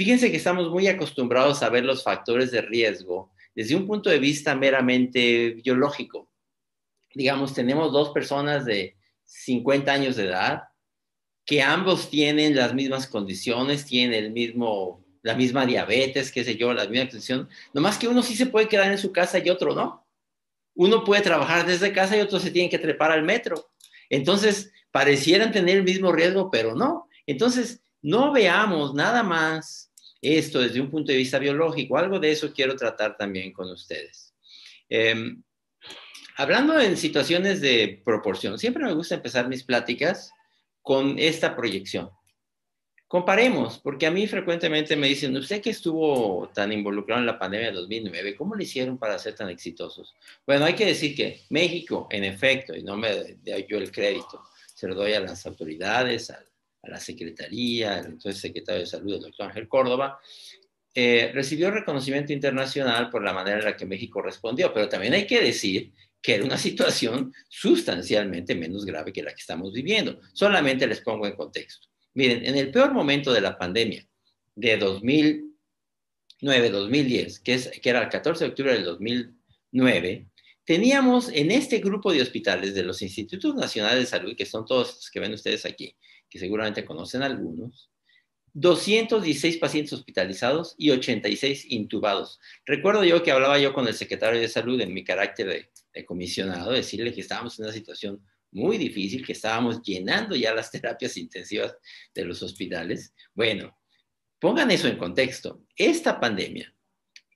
Fíjense que estamos muy acostumbrados a ver los factores de riesgo desde un punto de vista meramente biológico. Digamos, tenemos dos personas de 50 años de edad que ambos tienen las mismas condiciones, tienen el mismo, la misma diabetes, qué sé yo, la misma condición, nomás que uno sí se puede quedar en su casa y otro no. Uno puede trabajar desde casa y otro se tiene que trepar al metro. Entonces, parecieran tener el mismo riesgo, pero no. Entonces, no veamos nada más esto desde un punto de vista biológico. Algo de eso quiero tratar también con ustedes. Em, hablando en situaciones de proporción, siempre me gusta empezar mis pláticas con esta proyección. Comparemos, porque a mí frecuentemente me dicen, usted que estuvo tan involucrado en la pandemia de 2009, ¿cómo le hicieron para ser tan exitosos? Bueno, hay que decir que México, en efecto, y no me doy yo el crédito, se lo doy a las autoridades, a, la Secretaría, al entonces secretario de Salud, el doctor Ángel Córdoba, eh, recibió reconocimiento internacional por la manera en la que México respondió, pero también hay que decir que era una situación sustancialmente menos grave que la que estamos viviendo. Solamente les pongo en contexto. Miren, en el peor momento de la pandemia, de 2009, 2010, que, es, que era el 14 de octubre del 2009, teníamos en este grupo de hospitales de los Institutos Nacionales de Salud, que son todos los que ven ustedes aquí, que seguramente conocen algunos, 216 pacientes hospitalizados y 86 intubados. Recuerdo yo que hablaba yo con el secretario de salud en mi carácter de, comisionado, decirle que estábamos en una situación muy difícil, que estábamos llenando ya las terapias intensivas de los hospitales. Bueno, pongan eso en contexto. Esta pandemia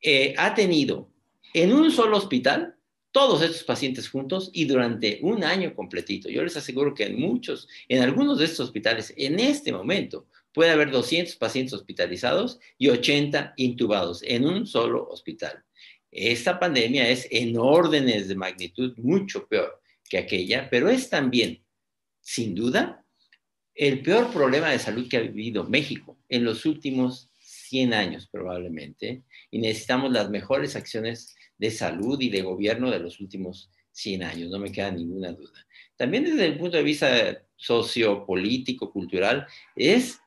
eh, ha tenido en un solo hospital todos estos pacientes juntos y durante un año completito. Yo les aseguro que en muchos, en algunos de estos hospitales, en este momento, puede haber 200 pacientes hospitalizados y 80 intubados en un solo hospital. Esta pandemia es en órdenes de magnitud mucho peor que aquella, pero es también, sin duda, el peor problema de salud que ha vivido México en los últimos 100 años probablemente, y necesitamos las mejores acciones de salud y de gobierno de los últimos 100 años, no me queda ninguna duda. También desde el punto de vista sociopolítico, cultural, es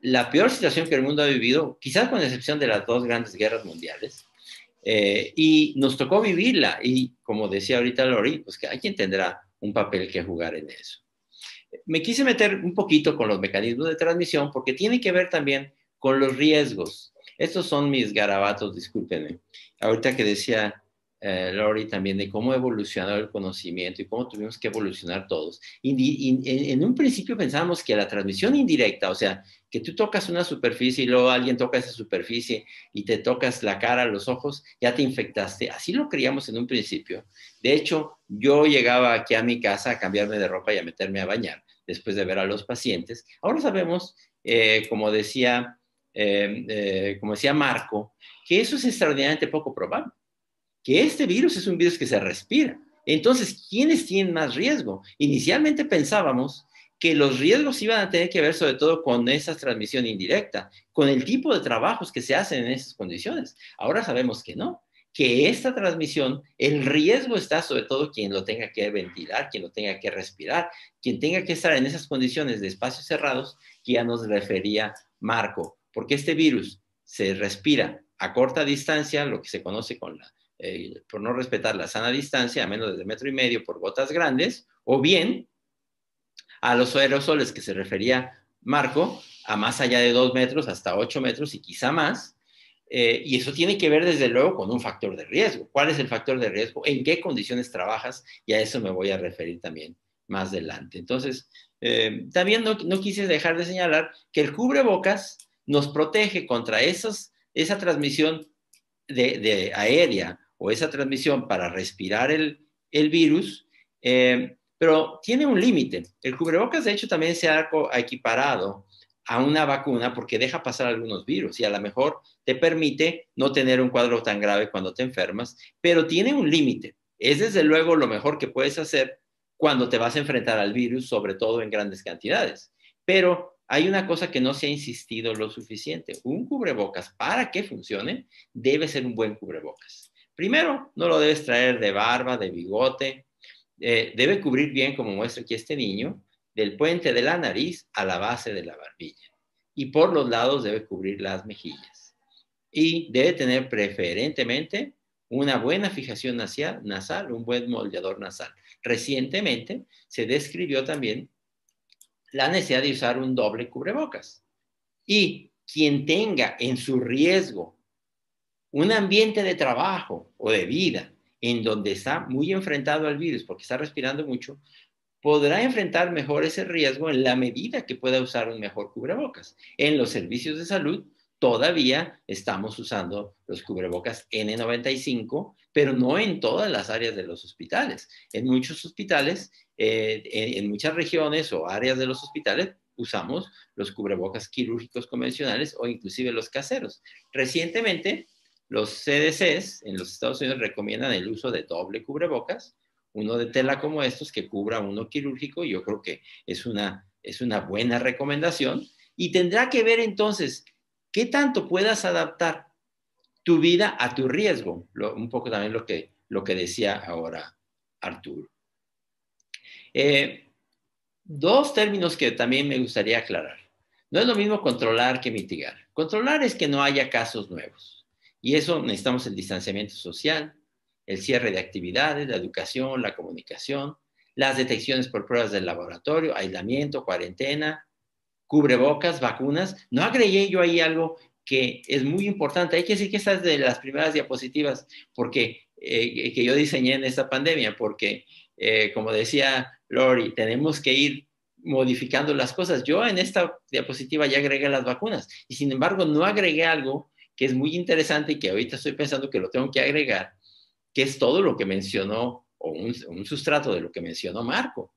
la peor situación que el mundo ha vivido, quizás con excepción de las dos grandes guerras mundiales, eh, y nos tocó vivirla y como decía ahorita Lori, pues que hay quien tendrá un papel que jugar en eso. Me quise meter un poquito con los mecanismos de transmisión porque tiene que ver también con los riesgos. Estos son mis garabatos, discúlpenme. Ahorita que decía eh, Lori también de cómo evolucionó el conocimiento y cómo tuvimos que evolucionar todos. Y, en un principio pensábamos que la transmisión indirecta, o sea, que tú tocas una superficie y luego alguien toca esa superficie y te tocas la cara, los ojos, ya te infectaste. Así lo creíamos en un principio. De hecho, yo llegaba aquí a mi casa a cambiarme de ropa y a meterme a bañar después de ver a los pacientes. Ahora sabemos, eh, como decía, eh, como decía Marco, que eso es extraordinariamente poco probable que este virus es un virus que se respira. Entonces, ¿quiénes tienen más riesgo? Inicialmente pensábamos que los riesgos iban a tener que ver sobre todo con esa transmisión indirecta, con el tipo de trabajos que se hacen en esas condiciones. Ahora sabemos que no, que esta transmisión, el riesgo está sobre todo quien lo tenga que ventilar, quien lo tenga que respirar, quien tenga que estar en esas condiciones de espacios cerrados que ya nos refería Marco, porque este virus se respira a corta distancia, lo que se conoce con la eh, por no respetar la sana distancia, a menos de metro y medio por gotas grandes, o bien a los aerosoles que se refería Marco, a más allá de dos metros, hasta ocho metros y quizá más. Eh, y eso tiene que ver desde luego con un factor de riesgo. ¿Cuál es el factor de riesgo? ¿En qué condiciones trabajas? Y a eso me voy a referir también más adelante. Entonces, eh, también no, quise dejar de señalar que el cubrebocas nos protege contra esos, esa transmisión de aérea o esa transmisión para respirar el, virus, eh, pero tiene un límite. El cubrebocas, de hecho, también se ha equiparado a una vacuna porque deja pasar algunos virus y a lo mejor te permite no tener un cuadro tan grave cuando te enfermas, pero tiene un límite. Es desde luego lo mejor que puedes hacer cuando te vas a enfrentar al virus, sobre todo en grandes cantidades. Pero hay una cosa que no se ha insistido lo suficiente. Un cubrebocas, para que funcione, debe ser un buen cubrebocas. Primero, no lo debes traer de barba, de bigote. Eh, debe cubrir bien, como muestra aquí este niño, del puente de la nariz a la base de la barbilla. y por los lados debe cubrir las mejillas. Y debe tener preferentemente una buena fijación nasal, un buen moldeador nasal. Recientemente se describió también la necesidad de usar un doble cubrebocas. Y quien tenga en su riesgo un ambiente de trabajo o de vida en donde está muy enfrentado al virus porque está respirando mucho, podrá enfrentar mejor ese riesgo en la medida que pueda usar un mejor cubrebocas. En los servicios de salud todavía estamos usando los cubrebocas N95, pero no en todas las áreas de los hospitales. En muchos hospitales, eh, en, muchas regiones o áreas de los hospitales, usamos los cubrebocas quirúrgicos convencionales o inclusive los caseros. Recientemente, los CDCs en los Estados Unidos recomiendan el uso de doble cubrebocas, uno de tela como estos que cubra uno quirúrgico. Yo creo que es una, es una buena recomendación y tendrá que ver entonces qué tanto puedas adaptar tu vida a tu riesgo. un poco también lo que, lo que decía ahora Arturo. Eh, dos términos que también me gustaría aclarar. No es lo mismo controlar que mitigar. Controlar es que no haya casos nuevos. Y eso necesitamos el distanciamiento social, el cierre de actividades, la educación, la comunicación, las detecciones por pruebas del laboratorio, aislamiento, cuarentena, cubrebocas, vacunas. No agregué yo ahí algo que es muy importante. Hay que decir que esta es de las primeras diapositivas porque, eh, que yo diseñé en esta pandemia, porque, eh, como decía Lori, tenemos que ir modificando las cosas. Yo en esta diapositiva ya agregué las vacunas y sin embargo no agregué algo que es muy interesante y que ahorita estoy pensando que lo tengo que agregar, que es todo lo que mencionó o un, un sustrato de lo que mencionó Marco.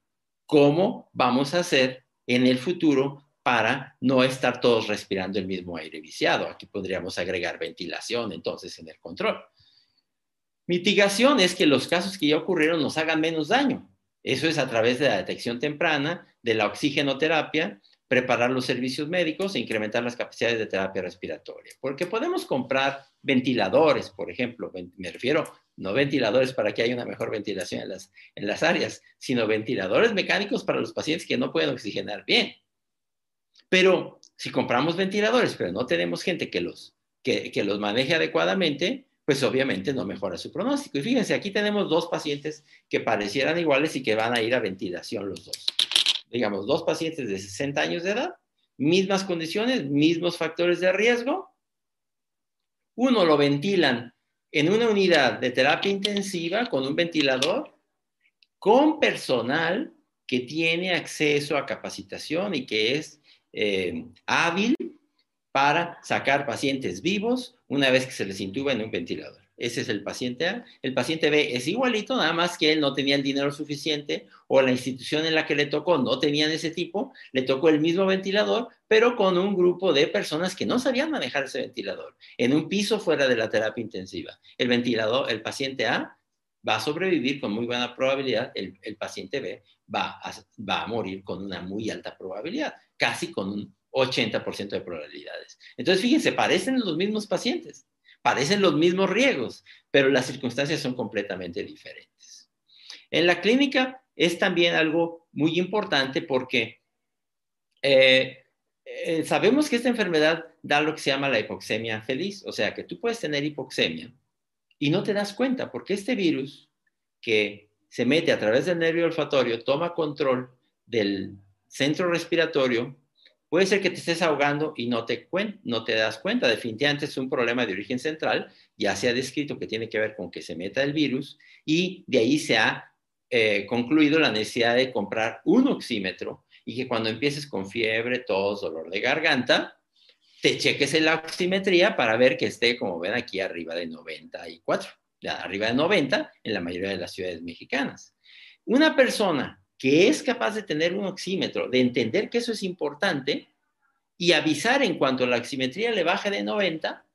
¿Cómo vamos a hacer en el futuro para no estar todos respirando el mismo aire viciado. Aquí podríamos agregar ventilación entonces en el control. Mitigación es que los casos que ya ocurrieron nos hagan menos daño. Eso es a través de la detección temprana, de la oxigenoterapia, preparar los servicios médicos e incrementar las capacidades de terapia respiratoria. Porque podemos comprar ventiladores, por ejemplo, me refiero no ventiladores para que haya una mejor ventilación en las, en las áreas, sino ventiladores mecánicos para los pacientes que no pueden oxigenar bien. Pero si compramos ventiladores, pero no tenemos gente que los, que, los maneje adecuadamente, pues obviamente no mejora su pronóstico. Y fíjense, aquí tenemos dos pacientes que parecieran iguales y que van a ir a ventilación los dos. Digamos, dos pacientes de 60 años de edad, mismas condiciones, mismos factores de riesgo. Uno lo ventilan en una unidad de terapia intensiva con un ventilador, con personal que tiene acceso a capacitación y que es eh, hábil para sacar pacientes vivos una vez que se les intuba en un ventilador. Ese es el paciente A. El paciente B es igualito, nada más que él no tenía el dinero suficiente o la institución en la que le tocó no tenían ese tipo, le tocó el mismo ventilador, pero con un grupo de personas que no sabían manejar ese ventilador, en un piso fuera de la terapia intensiva. El ventilador, el paciente A va a sobrevivir con muy buena probabilidad, el, paciente B va va a morir con una muy alta probabilidad casi con un 80% de probabilidades. Entonces, fíjense, parecen los mismos pacientes, parecen los mismos riesgos, pero las circunstancias son completamente diferentes. En la clínica es también algo muy importante porque eh, eh, sabemos que esta enfermedad da lo que se llama la hipoxemia feliz, o sea que tú puedes tener hipoxemia y no te das cuenta porque este virus que se mete a través del nervio olfatorio toma control del centro respiratorio, puede ser que te estés ahogando y no te, no te das cuenta. Definitivamente es un problema de origen central, ya se ha descrito que tiene que ver con que se meta el virus y de ahí se ha eh, concluido la necesidad de comprar un oxímetro y que cuando empieces con fiebre, tos, dolor de garganta, te cheques en la oximetría para ver que esté, como ven aquí, arriba de 94, arriba de 90 en la mayoría de las ciudades mexicanas. Una persona que es capaz de tener un oxímetro, de entender que eso es importante y avisar en cuanto la oximetría le baje de 90,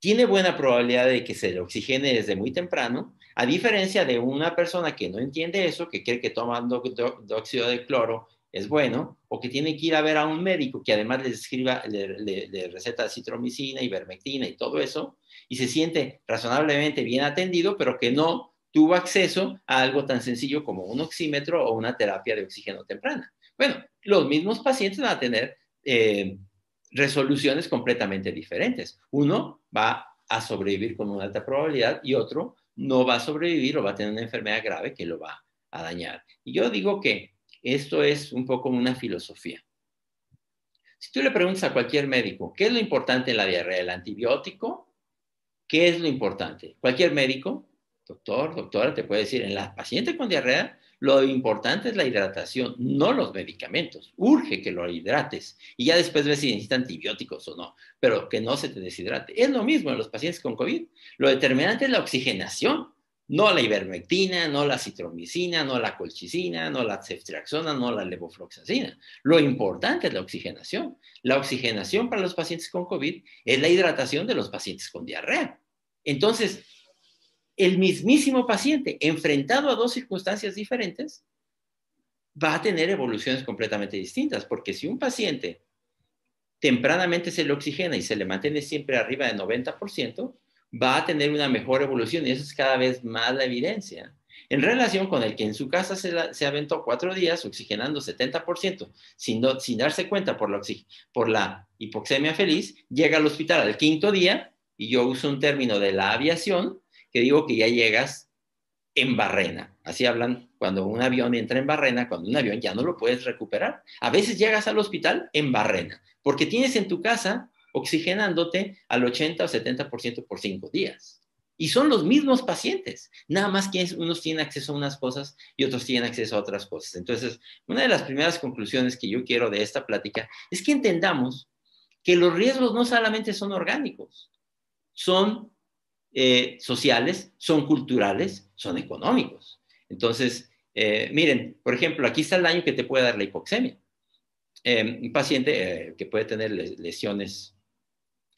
tiene buena probabilidad de que se le oxigene desde muy temprano, a diferencia de una persona que no entiende eso, que cree que tomando dióxido de cloro es bueno, o que tiene que ir a ver a un médico que además le escriba, le, receta citromicina, ivermectina y todo eso, y se siente razonablemente bien atendido, pero que no tuvo acceso a algo tan sencillo como un oxímetro o una terapia de oxígeno temprana. Bueno, los mismos pacientes van a tener eh, resoluciones completamente diferentes. Uno va a sobrevivir con una alta probabilidad y otro no va a sobrevivir o va a tener una enfermedad grave que lo va a dañar. Y yo digo que esto es un poco una filosofía. Si tú le preguntas a cualquier médico, ¿qué es lo importante en la diarrea? ¿El antibiótico? ¿Qué es lo importante? Cualquier médico, doctor, doctora, te puede decir, en la paciente con diarrea, lo importante es la hidratación, no los medicamentos. Urge que lo hidrates y ya después ves si necesita antibióticos o no, pero que no se te deshidrate. Es lo mismo en los pacientes con COVID. Lo determinante es la oxigenación, no la ivermectina, no la citromicina, no la colchicina, no la ceftriaxona, no la levofloxacina. Lo importante es la oxigenación. La oxigenación para los pacientes con COVID es la hidratación de los pacientes con diarrea. Entonces, el mismísimo paciente, enfrentado a dos circunstancias diferentes, va a tener evoluciones completamente distintas, porque si un paciente tempranamente se le oxigena y se le mantiene siempre arriba de 90%, va a tener una mejor evolución y eso es cada vez más la evidencia. En relación con el que en su casa se, aventó cuatro días oxigenando 70% sin, darse cuenta por la hipoxemia feliz, llega al hospital al quinto día, y yo uso un término de la aviación, que digo que ya llegas en barrena. Así hablan cuando un avión entra en barrena, cuando un avión ya no lo puedes recuperar. A veces llegas al hospital en barrena, porque tienes en tu casa oxigenándote al 80 o 70% por cinco días. Y son los mismos pacientes, nada más que unos tienen acceso a unas cosas y otros tienen acceso a otras cosas. Entonces, una de las primeras conclusiones que yo quiero de esta plática es que entendamos que los riesgos no solamente son orgánicos, son eh, sociales, son culturales, son económicos. Entonces, eh, miren, por ejemplo, aquí está el daño que te puede dar la hipoxemia. Eh, un paciente que puede tener lesiones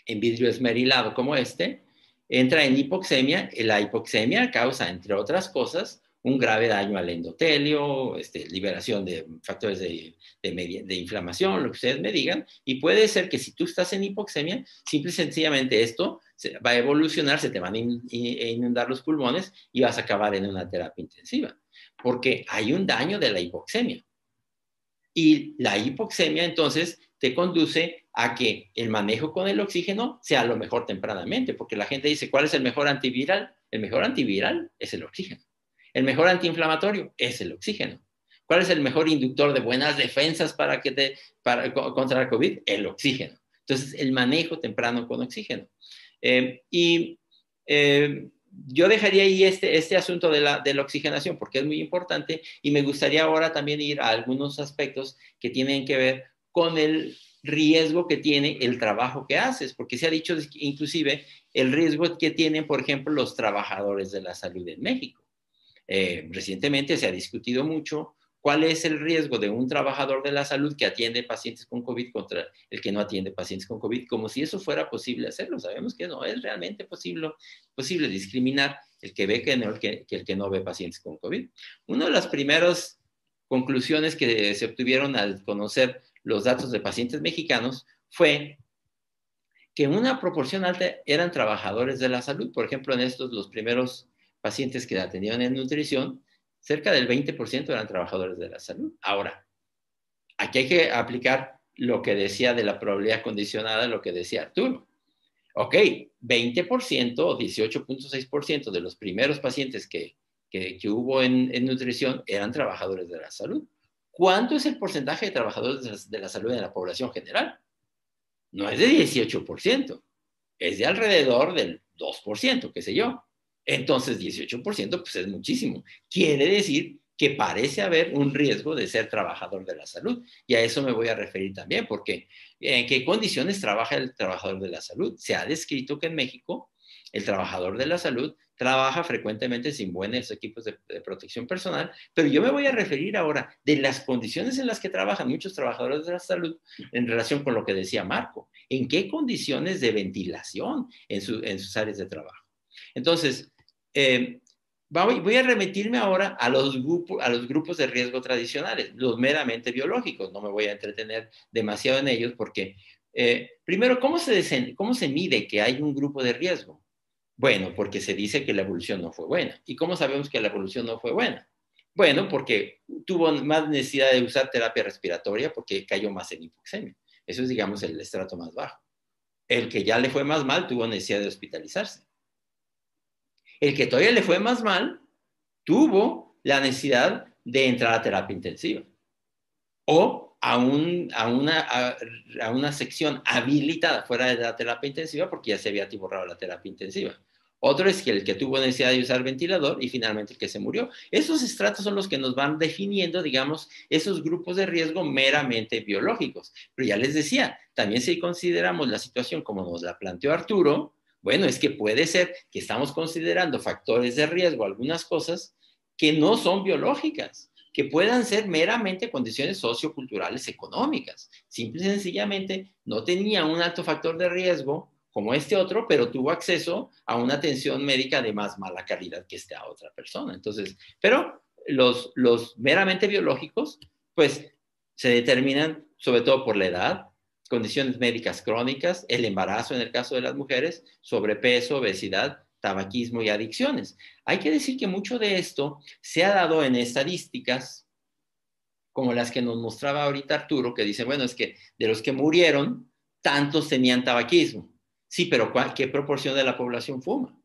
en vidrio esmerilado como este, entra en hipoxemia. La hipoxemia causa, entre otras cosas, un grave daño al endotelio, este, liberación de factores de, de, inflamación, lo que ustedes me digan, y puede ser que si tú estás en hipoxemia, simple y sencillamente esto va a evolucionar, se te van a inundar los pulmones y vas a acabar en una terapia intensiva, porque hay un daño de la hipoxemia. Y la hipoxemia entonces te conduce a que el manejo con el oxígeno sea lo mejor tempranamente, porque la gente dice, ¿cuál es el mejor antiviral? El mejor antiviral es el oxígeno. El mejor antiinflamatorio es el oxígeno. ¿Cuál es el mejor inductor de buenas defensas para que te, para, contra el COVID? El oxígeno. Entonces, el manejo temprano con oxígeno. Eh, y eh, yo dejaría ahí este, este asunto de la, de la oxigenación porque es muy importante y me gustaría ahora también ir a algunos aspectos que tienen que ver con el riesgo que tiene el trabajo que haces, porque se ha dicho inclusive el riesgo que tienen, por ejemplo, los trabajadores de la salud en México. Eh, recientemente se ha discutido mucho cuál es el riesgo de un trabajador de la salud que atiende pacientes con COVID contra el que no atiende pacientes con COVID, como si eso fuera posible hacerlo. Sabemos que no es realmente posible, posible discriminar el que ve que, no, el que, el que no ve pacientes con COVID. Una de las primeras conclusiones que se obtuvieron al conocer los datos de pacientes mexicanos fue que una proporción alta eran trabajadores de la salud. Por ejemplo, en estos, los primeros pacientes que atendieron en nutrición, cerca del 20% eran trabajadores de la salud. Ahora, aquí hay que aplicar lo que decía de la probabilidad condicionada, lo que decía Arturo. Ok, 20% o 18.6% de los primeros pacientes que, que, hubo en, nutrición eran trabajadores de la salud. ¿Cuánto es el porcentaje de trabajadores de la salud en la población general? No es de 18%, es de alrededor del 2%, qué sé yo. Entonces, 18% pues es muchísimo. Quiere decir que parece haber un riesgo de ser trabajador de la salud. Y a eso me voy a referir también, porque ¿en qué condiciones trabaja el trabajador de la salud? Se ha descrito que en México el trabajador de la salud trabaja frecuentemente sin buenos equipos de, protección personal, pero yo me voy a referir ahora de las condiciones en las que trabajan muchos trabajadores de la salud en relación con lo que decía Marco. ¿En qué condiciones de ventilación en sus áreas de trabajo? Entonces, eh, voy a remitirme ahora a los, grupos, de riesgo tradicionales, los meramente biológicos. No me voy a entretener demasiado en ellos porque, eh, primero, ¿cómo se, ¿cómo se mide que hay un grupo de riesgo? Bueno, porque se dice que la evolución no fue buena. ¿Y cómo sabemos que la evolución no fue buena? Bueno, porque tuvo más necesidad de usar terapia respiratoria porque cayó más en hipoxemia. Eso es, digamos, el estrato más bajo. El que ya le fue más mal tuvo necesidad de hospitalizarse. El que todavía le fue más mal tuvo la necesidad de entrar a terapia intensiva o a, una, una sección habilitada fuera de la terapia intensiva porque ya se había atiborrado la terapia intensiva. Otro es que el que tuvo necesidad de usar ventilador y finalmente el que se murió. Esos estratos son los que nos van definiendo, digamos, esos grupos de riesgo meramente biológicos. Pero ya les decía, también si consideramos la situación como nos la planteó Arturo, bueno, es que puede ser que estamos considerando factores de riesgo, algunas cosas que no son biológicas, que puedan ser meramente condiciones socioculturales económicas. Simple y sencillamente no tenía un alto factor de riesgo como este otro, pero tuvo acceso a una atención médica de más mala calidad que esta otra persona. Entonces, pero los, los meramente biológicos, pues se determinan sobre todo por la edad, condiciones médicas crónicas, el embarazo en el caso de las mujeres, sobrepeso, obesidad, tabaquismo y adicciones. Hay que decir que mucho de esto se ha dado en estadísticas como las que nos mostraba ahorita Arturo, que dice, bueno, es que de los que murieron, tantos tenían tabaquismo. Sí, pero ¿qué proporción de la población fuma?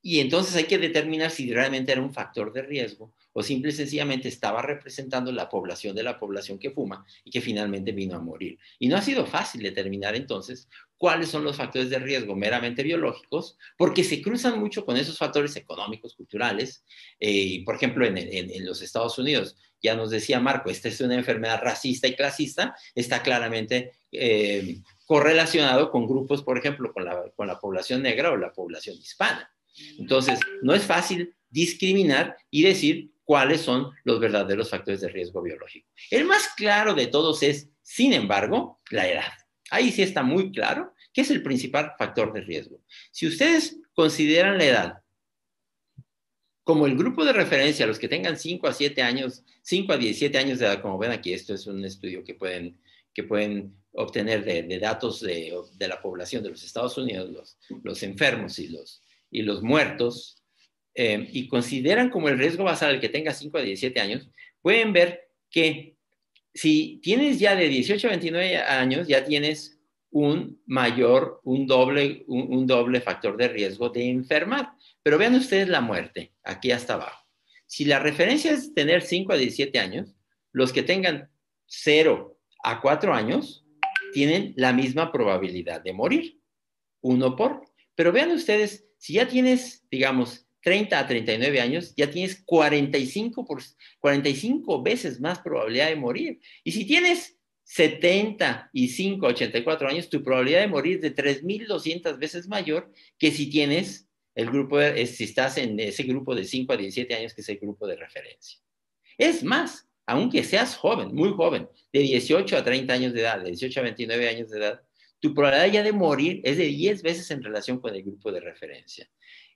Y entonces hay que determinar si realmente era un factor de riesgo o simple y sencillamente estaba representando la población de la población que fuma y que finalmente vino a morir. Y no ha sido fácil determinar entonces cuáles son los factores de riesgo meramente biológicos, porque se cruzan mucho con esos factores económicos, culturales. Eh, por ejemplo, en, los Estados Unidos, ya nos decía Marco, esta es una enfermedad racista y clasista, está claramente eh, correlacionado con grupos, por ejemplo, con la, con la población negra o la población hispana. Entonces, no es fácil discriminar y decir cuáles son los verdaderos factores de riesgo biológico. El más claro de todos es, sin embargo, la edad. Ahí sí está muy claro que es el principal factor de riesgo. Si ustedes consideran la edad como el grupo de referencia, los que tengan 5 a 7 años, 5 a 17 años de edad, como ven aquí, esto es un estudio que pueden, que pueden obtener de, datos de, la población de los Estados Unidos, los, los enfermos y los, y los muertos, eh, y consideran como el riesgo basal el que tenga 5 a 17 años, pueden ver que si tienes ya de 18 a 29 años, ya tienes un mayor, un doble, un, doble factor de riesgo de enfermar. Pero vean ustedes la muerte, aquí hasta abajo. Si la referencia es tener 5 a 17 años, los que tengan 0 a 4 años tienen la misma probabilidad de morir, uno por. Pero vean ustedes, si ya tienes, digamos, 30 a 39 años, ya tienes 45, por, 45 veces más probabilidad de morir. Y si tienes 75 a 84 años, tu probabilidad de morir es de 3.200 veces mayor que si tienes el grupo, si estás en ese grupo de 5 a 17 años, que es el grupo de referencia. Es más, aunque seas joven, muy joven, de 18 a 30 años de edad, de 18 a 29 años de edad, tu probabilidad ya de morir es de 10 veces en relación con el grupo de referencia.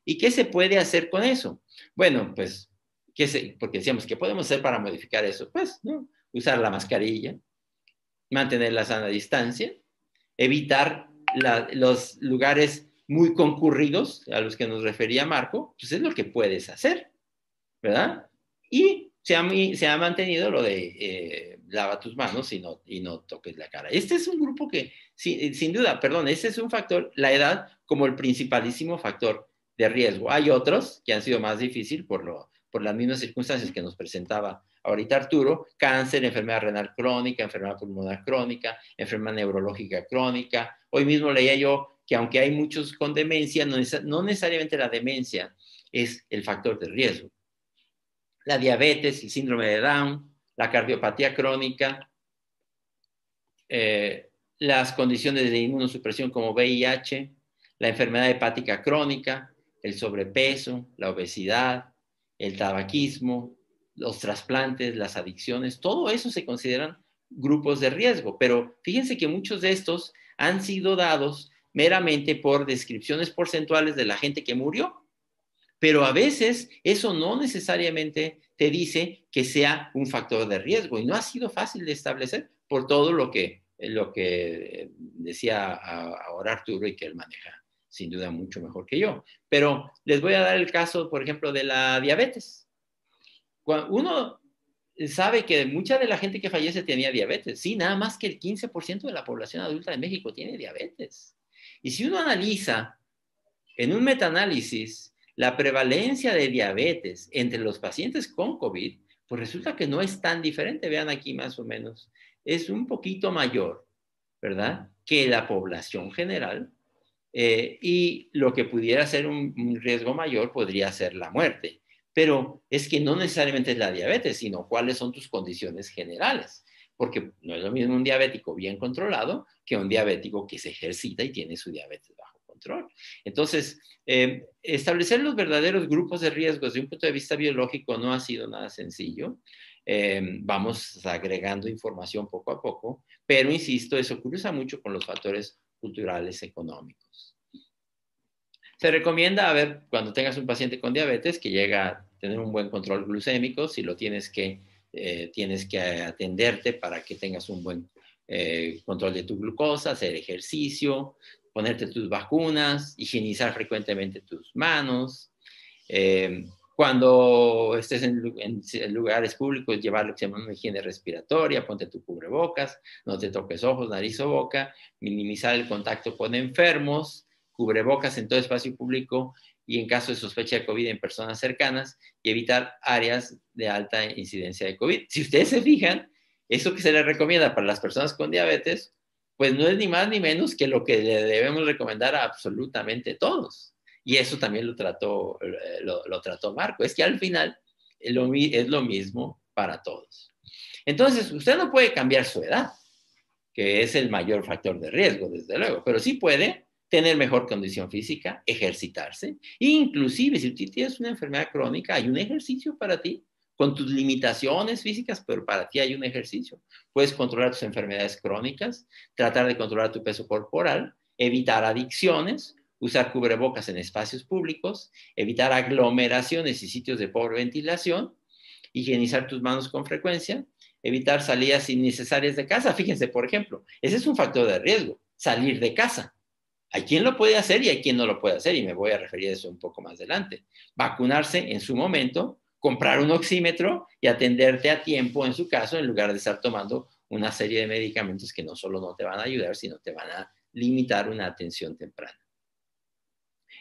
¿Y qué se puede hacer con eso? Bueno, pues, ¿qué se, porque decíamos, ¿qué podemos hacer para modificar eso? Pues, ¿no? usar la mascarilla, mantener la sana distancia, evitar los lugares muy concurridos a los que nos refería Marco, pues es lo que puedes hacer, ¿verdad? Y se ha, se ha mantenido lo de eh, lava tus manos y no, y no toques la cara. Este es un grupo que, sin, sin duda, perdón, este es un factor, la edad como el principalísimo factor de riesgo. Hay otros que han sido más difíciles por, lo, por las mismas circunstancias que nos presentaba ahorita Arturo, cáncer, enfermedad renal crónica, enfermedad pulmonar crónica, enfermedad neurológica crónica. Hoy mismo leía yo que aunque hay muchos con demencia, no, no necesariamente la demencia es el factor de riesgo la diabetes, el síndrome de Down, la cardiopatía crónica, eh, las condiciones de inmunosupresión como VIH, la enfermedad hepática crónica, el sobrepeso, la obesidad, el tabaquismo, los trasplantes, las adicciones, todo eso se consideran grupos de riesgo, pero fíjense que muchos de estos han sido dados meramente por descripciones porcentuales de la gente que murió. Pero a veces eso no necesariamente te dice que sea un factor de riesgo y no ha sido fácil de establecer por todo lo que, lo que decía ahora Arturo y que él maneja sin duda mucho mejor que yo. Pero les voy a dar el caso, por ejemplo, de la diabetes. Uno sabe que mucha de la gente que fallece tenía diabetes. Sí, nada más que el 15% de la población adulta de México tiene diabetes. Y si uno analiza en un metaanálisis la prevalencia de diabetes entre los pacientes con COVID, pues resulta que no es tan diferente. Vean aquí más o menos. Es un poquito mayor, ¿verdad? Que la población general. Eh, y lo que pudiera ser un riesgo mayor podría ser la muerte pero es que no necesariamente es la diabetes, sino cuáles son tus condiciones generales, porque no es lo mismo un diabético bien controlado que un diabético que se ejercita y tiene su diabetes bajo control. Entonces, eh, establecer los verdaderos grupos de riesgo desde un punto de vista biológico no ha sido nada sencillo. Eh, vamos agregando información poco a poco, pero insisto, eso cruza mucho con los factores culturales económicos. Se recomienda, a ver, cuando tengas un paciente con diabetes que llega a tener un buen control glucémico, si lo tienes que, eh, tienes que atenderte para que tengas un buen eh, control de tu glucosa, hacer ejercicio, ponerte tus vacunas, higienizar frecuentemente tus manos. Eh, cuando estés en, lugares públicos, llevar lo que se llama una higiene respiratoria, ponte tu cubrebocas, no te toques ojos, nariz o boca, minimizar el contacto con enfermos, cubrebocas en todo espacio público y en caso de sospecha de COVID en personas cercanas y evitar áreas de alta incidencia de COVID. Si ustedes se fijan, eso que se les recomienda para las personas con diabetes, pues no es ni más ni menos que lo que le debemos recomendar a absolutamente todos. Y eso también lo trató, eh, lo, trató Marco. Es que al final es lo, es lo mismo para todos. Entonces, usted no puede cambiar su edad, que es el mayor factor de riesgo, desde luego, pero sí puede tener mejor condición física, ejercitarse. Inclusive, si tú tienes una enfermedad crónica, hay un ejercicio para ti, con tus limitaciones físicas, pero para ti hay un ejercicio. Puedes controlar tus enfermedades crónicas, tratar de controlar tu peso corporal, evitar adicciones, usar cubrebocas en espacios públicos, evitar aglomeraciones y sitios de pobre ventilación, higienizar tus manos con frecuencia, evitar salidas innecesarias de casa. Fíjense, por ejemplo, ese es un factor de riesgo, salir de casa. Hay quien lo puede hacer y hay quien no lo puede hacer, y me voy a referir a eso un poco más adelante. Vacunarse en su momento, comprar un oxímetro y atenderte a tiempo en su caso, en lugar de estar tomando una serie de medicamentos que no solo no te van a ayudar, sino te van a limitar una atención temprana.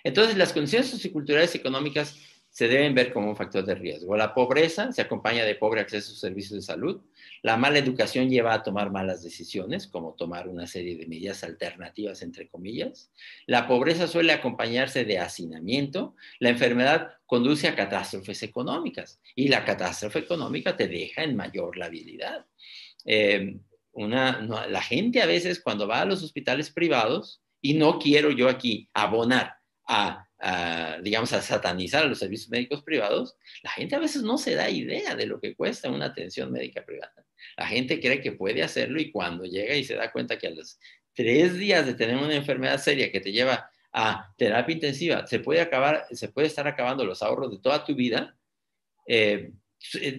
Entonces, las condiciones socioculturales económicas se deben ver como un factor de riesgo. La pobreza se acompaña de pobre acceso a servicios de salud. La mala educación lleva a tomar malas decisiones, como tomar una serie de medidas alternativas, entre comillas. La pobreza suele acompañarse de hacinamiento. La enfermedad conduce a catástrofes económicas y la catástrofe económica te deja en mayor labilidad. Eh, la gente a veces cuando va a los hospitales privados, y no quiero yo aquí abonar a digamos, a satanizar a los servicios médicos privados, la gente a veces no se da idea de lo que cuesta una atención médica privada. La gente cree que puede hacerlo y cuando llega y se da cuenta que a los tres días de tener una enfermedad seria que te lleva a terapia intensiva, se puede acabar, se puede estar acabando los ahorros de toda tu vida, eh,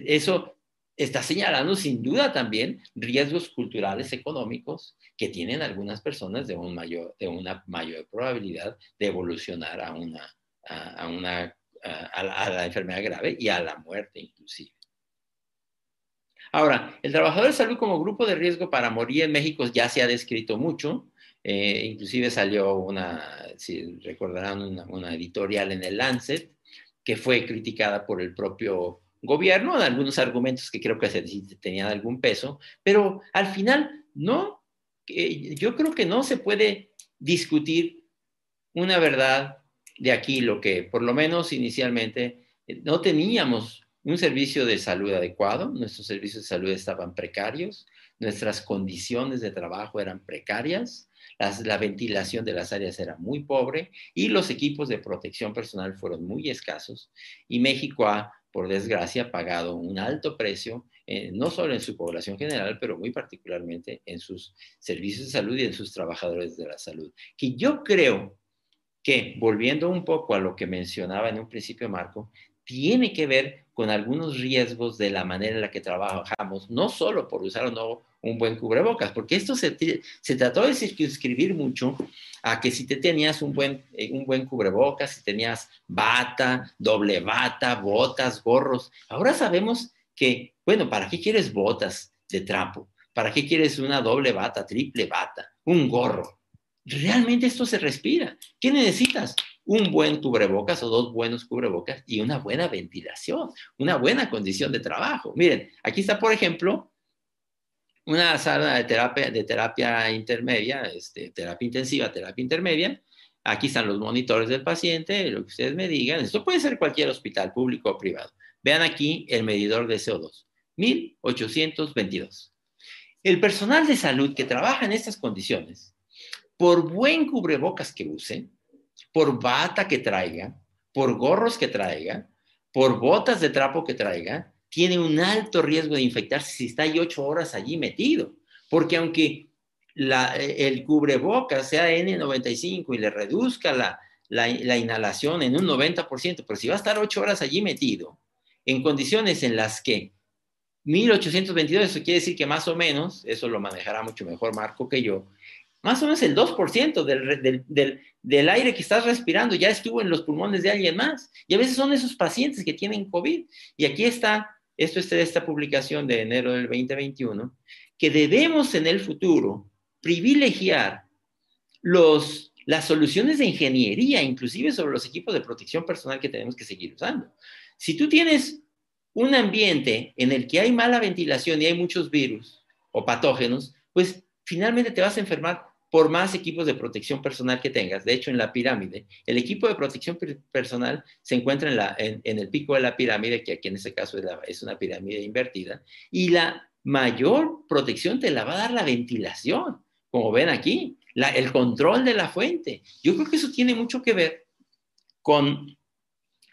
eso está señalando sin duda también riesgos culturales económicos que tienen algunas personas de, un mayor, de una mayor probabilidad de evolucionar a, una, a, una, a, la, enfermedad grave y a la muerte inclusive. Ahora, el trabajador de salud como grupo de riesgo para morir en México ya se ha descrito mucho. Eh, inclusive salió una, si recordarán, una, una editorial en el Lancet que fue criticada por el propio gobierno, algunos argumentos que creo que tenían algún peso, pero al final no, yo creo que no se puede discutir una verdad de aquí, lo que por lo menos inicialmente eh, no teníamos un servicio de salud adecuado, nuestros servicios de salud estaban precarios, nuestras condiciones de trabajo eran precarias, la ventilación de las áreas era muy pobre y los equipos de protección personal fueron muy escasos y México ha por desgracia, pagado un alto precio, eh, no solo en su población general, pero muy particularmente en sus servicios de salud y en sus trabajadores de la salud. Que yo creo que, volviendo un poco a lo que mencionaba en un principio Marco, tiene que ver con algunos riesgos de la manera en la que trabajamos, no solo por usar o no un buen cubrebocas, porque esto se, se trató de circunscribir mucho a que si te tenías un buen, eh, un buen cubrebocas, si tenías bata, doble bata, botas, gorros, ahora sabemos que Bueno, ¿para qué quieres botas de trapo? ¿Para qué quieres una doble bata, triple bata, un gorro? Realmente esto se respira. ¿Qué necesitas? Un buen cubrebocas o dos buenos cubrebocas y una buena ventilación, una buena condición de trabajo. Miren, aquí está, por ejemplo, una sala de terapia, intermedia, este, terapia intensiva, terapia intermedia. Aquí están los monitores del paciente, lo que ustedes me digan. Esto puede ser cualquier hospital, público o privado. Vean aquí el medidor de CO2, 1822. El personal de salud que trabaja en estas condiciones, por buen cubrebocas que use, por bata que traiga, por gorros que traiga, por botas de trapo que traiga, tiene un alto riesgo de infectarse si está ahí ocho horas allí metido. Porque aunque el cubrebocas sea N95 y le reduzca la, la, inhalación en un 90%, pero si va a estar ocho horas allí metido, en condiciones en las que 1822, eso quiere decir que más o menos, eso lo manejará mucho mejor Marco que yo, más o menos el 2% del, del, del, aire que estás respirando ya estuvo en los pulmones de alguien más. Y a veces son esos pacientes que tienen COVID. Y aquí está, esto es de esta publicación de enero del 2021, que debemos en el futuro privilegiar los, las soluciones de ingeniería, inclusive sobre los equipos de protección personal que tenemos que seguir usando. Si tú tienes un ambiente en el que hay mala ventilación y hay muchos virus o patógenos, pues finalmente te vas a enfermar por más equipos de protección personal que tengas. De hecho, en la pirámide, el equipo de protección personal se encuentra en, la, en, el pico de la pirámide, que aquí en este caso es, es, una pirámide invertida, y la mayor protección te la va a dar la ventilación, como ven aquí, la, el control de la fuente. Yo creo que eso tiene mucho que ver con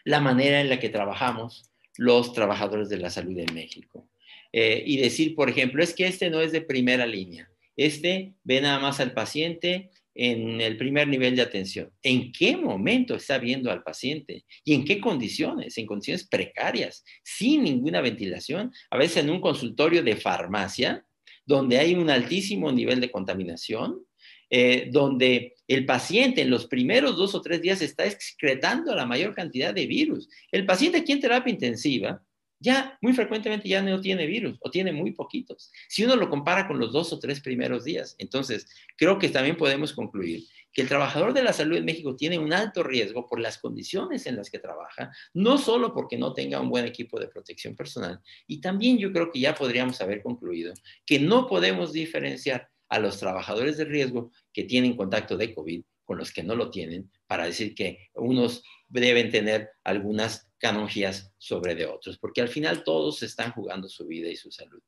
la manera en la que trabajamos los trabajadores de la salud en México. Eh, y decir, por ejemplo, es que este no es de primera línea, este ve nada más al paciente en el primer nivel de atención. ¿En qué momento está viendo al paciente? ¿Y en qué condiciones? En condiciones precarias, sin ninguna ventilación, a veces en un consultorio de farmacia, donde hay un altísimo nivel de contaminación, eh, donde el paciente en los primeros dos o tres días está excretando la mayor cantidad de virus. El paciente aquí en terapia intensiva ya muy frecuentemente ya no tiene virus o tiene muy poquitos. Si uno lo compara con los dos o tres primeros días, entonces creo que también podemos concluir que el trabajador de la salud en México tiene un alto riesgo por las condiciones en las que trabaja, no solo porque no tenga un buen equipo de protección personal, y también yo creo que ya podríamos haber concluido que no podemos diferenciar a los trabajadores de riesgo que tienen contacto de COVID con los que no lo tienen, para decir que unos deben tener algunas canonjías sobre de otros, porque al final todos están jugando su vida y su salud.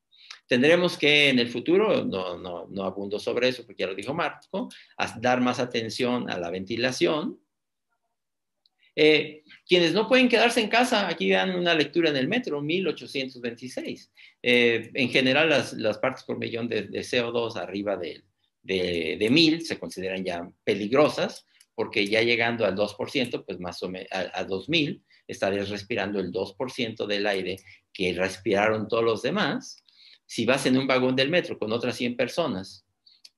Tendremos que en el futuro, no, no, no abundo sobre eso porque ya lo dijo Marco, dar más atención a la ventilación. Eh, quienes no pueden quedarse en casa, aquí vean una lectura en el metro, 1826. Eh, en general, las, las, partes por millón de, CO2 arriba de, de, de, 1000 se consideran ya peligrosas, porque ya llegando al 2%, pues más o menos a, a 2000, estarías respirando el 2% del aire que respiraron todos los demás. Si vas en un vagón del metro con otras 100 personas,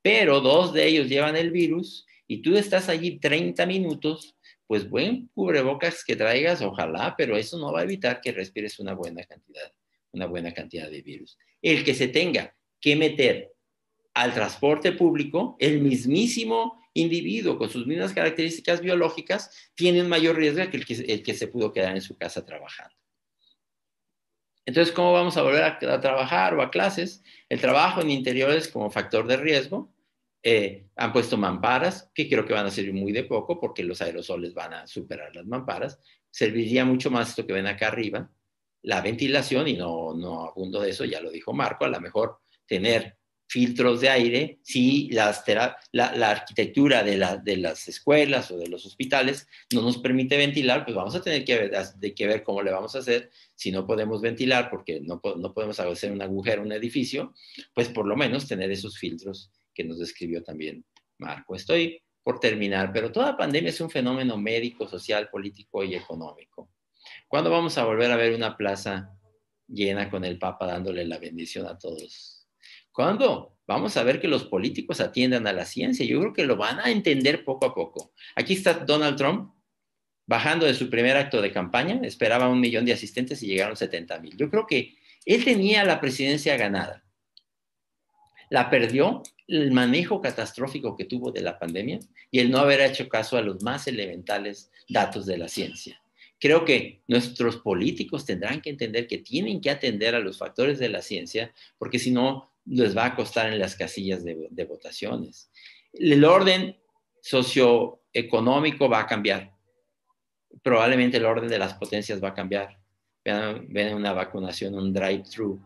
pero dos de ellos llevan el virus y tú estás allí 30 minutos, pues buen cubrebocas que traigas, ojalá, pero eso no va a evitar que respires una buena cantidad, una buena cantidad de virus. El que se tenga que meter al transporte público, el mismísimo individuo con sus mismas características biológicas tiene un mayor riesgo que el que, el que se pudo quedar en su casa trabajando. Entonces, ¿cómo vamos a volver a, trabajar o a clases? El trabajo en interiores como factor de riesgo. Eh, han puesto mamparas, que creo que van a servir muy de poco porque los aerosoles van a superar las mamparas. Serviría mucho más esto que ven acá arriba, la ventilación, y no, no abundo de eso, ya lo dijo Marco, a lo mejor tener filtros de aire, si las la, la, arquitectura de, de, las escuelas o de los hospitales no nos permite ventilar, pues vamos a tener que ver, de que ver cómo le vamos a hacer. Si no podemos ventilar porque no, no podemos hacer un agujero un edificio, pues por lo menos tener esos filtros que nos describió también Marco. Estoy por terminar, pero toda pandemia es un fenómeno médico, social, político y económico. ¿Cuándo vamos a volver a ver una plaza llena con el Papa dándole la bendición a todos? ¿Cuándo? Vamos a ver que los políticos atiendan a la ciencia. Yo creo que lo van a entender poco a poco. Aquí está Donald Trump bajando de su primer acto de campaña. Esperaba un millón de asistentes y llegaron 70 mil. Yo creo que Él tenía la presidencia ganada. La perdió el manejo catastrófico que tuvo de la pandemia y el no haber hecho caso a los más elementales datos de la ciencia. Creo que nuestros políticos tendrán que entender que tienen que atender a los factores de la ciencia, porque si no, les va a costar en las casillas de, votaciones. El orden socioeconómico va a cambiar. Probablemente el orden de las potencias va a cambiar. Ven, una vacunación, un drive-thru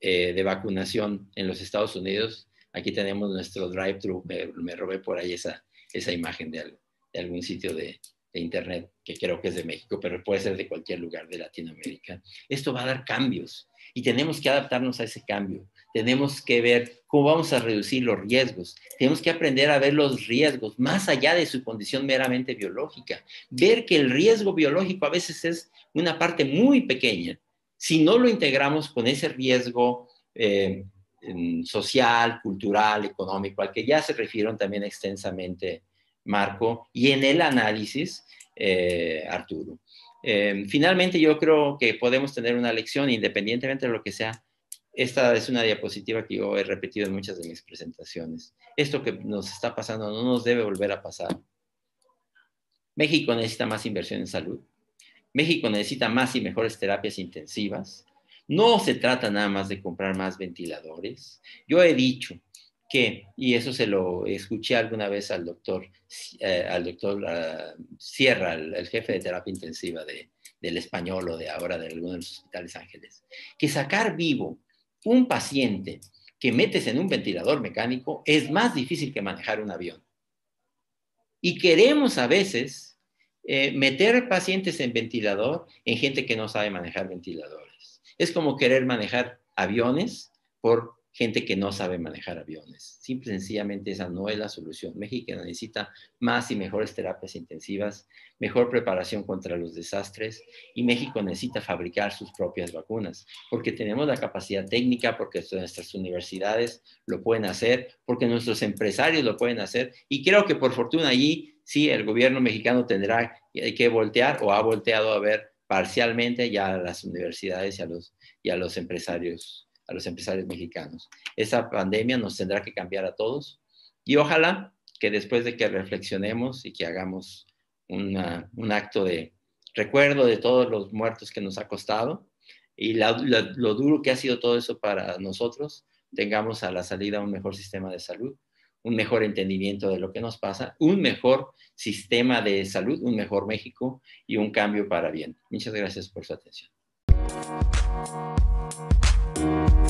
eh, de vacunación en los Estados Unidos. Aquí tenemos nuestro drive-thru. Me, robé por ahí esa, esa imagen de algún sitio de, Internet, que creo que es de México, pero puede ser de cualquier lugar de Latinoamérica. Esto va a dar cambios y tenemos que adaptarnos a ese cambio. Tenemos que ver cómo vamos a reducir los riesgos. Tenemos que aprender a ver los riesgos más allá de su condición meramente biológica. Ver que el riesgo biológico a veces es una parte muy pequeña. Si no lo integramos con ese riesgo eh, social, cultural, económico, al que ya se refirieron también extensamente Marco, y en el análisis, eh, Arturo. Eh, finalmente, yo creo que podemos tener una lección, independientemente de lo que sea. Esta es una diapositiva que yo he repetido en muchas de mis presentaciones. Esto que nos está pasando no nos debe volver a pasar. México necesita más inversión en salud. México necesita más y mejores terapias intensivas. No se trata nada más de comprar más ventiladores. Yo he dicho, que, y eso se lo escuché alguna vez al doctor, eh, al doctor ah, Sierra, el, jefe de terapia intensiva de, del español o de ahora de algunos de los hospitales ángeles, que sacar vivo un paciente que metes en un ventilador mecánico es más difícil que manejar un avión. Y queremos a veces eh, meter pacientes en ventilador en gente que no sabe manejar ventiladores. Es como querer manejar aviones por gente que no sabe manejar aviones. Simple sencillamente esa no es la solución. México necesita más y mejores terapias intensivas, mejor preparación contra los desastres y México necesita fabricar sus propias vacunas porque tenemos la capacidad técnica, porque nuestras universidades lo pueden hacer, porque nuestros empresarios lo pueden hacer y creo que por fortuna allí sí el gobierno mexicano tendrá que voltear o ha volteado a ver parcialmente ya a las universidades y a los, y a los empresarios a los empresarios mexicanos. Esa pandemia nos tendrá que cambiar a todos y ojalá que después de que reflexionemos y que hagamos un acto de recuerdo de todos los muertos que nos ha costado y lo duro que ha sido todo eso para nosotros, tengamos a la salida un mejor sistema de salud, un mejor entendimiento de lo que nos pasa, un mejor sistema de salud, un mejor México y un cambio para bien. Muchas gracias por su atención. Thank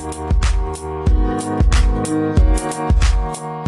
you.